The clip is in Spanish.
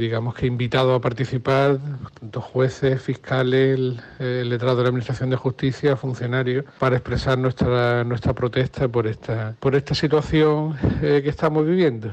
digamos que invitado a participar tanto jueces, fiscales, el, letrado de la Administración de Justicia, funcionarios, para expresar nuestra, nuestra protesta por esta, por esta situación eh, que estamos viviendo.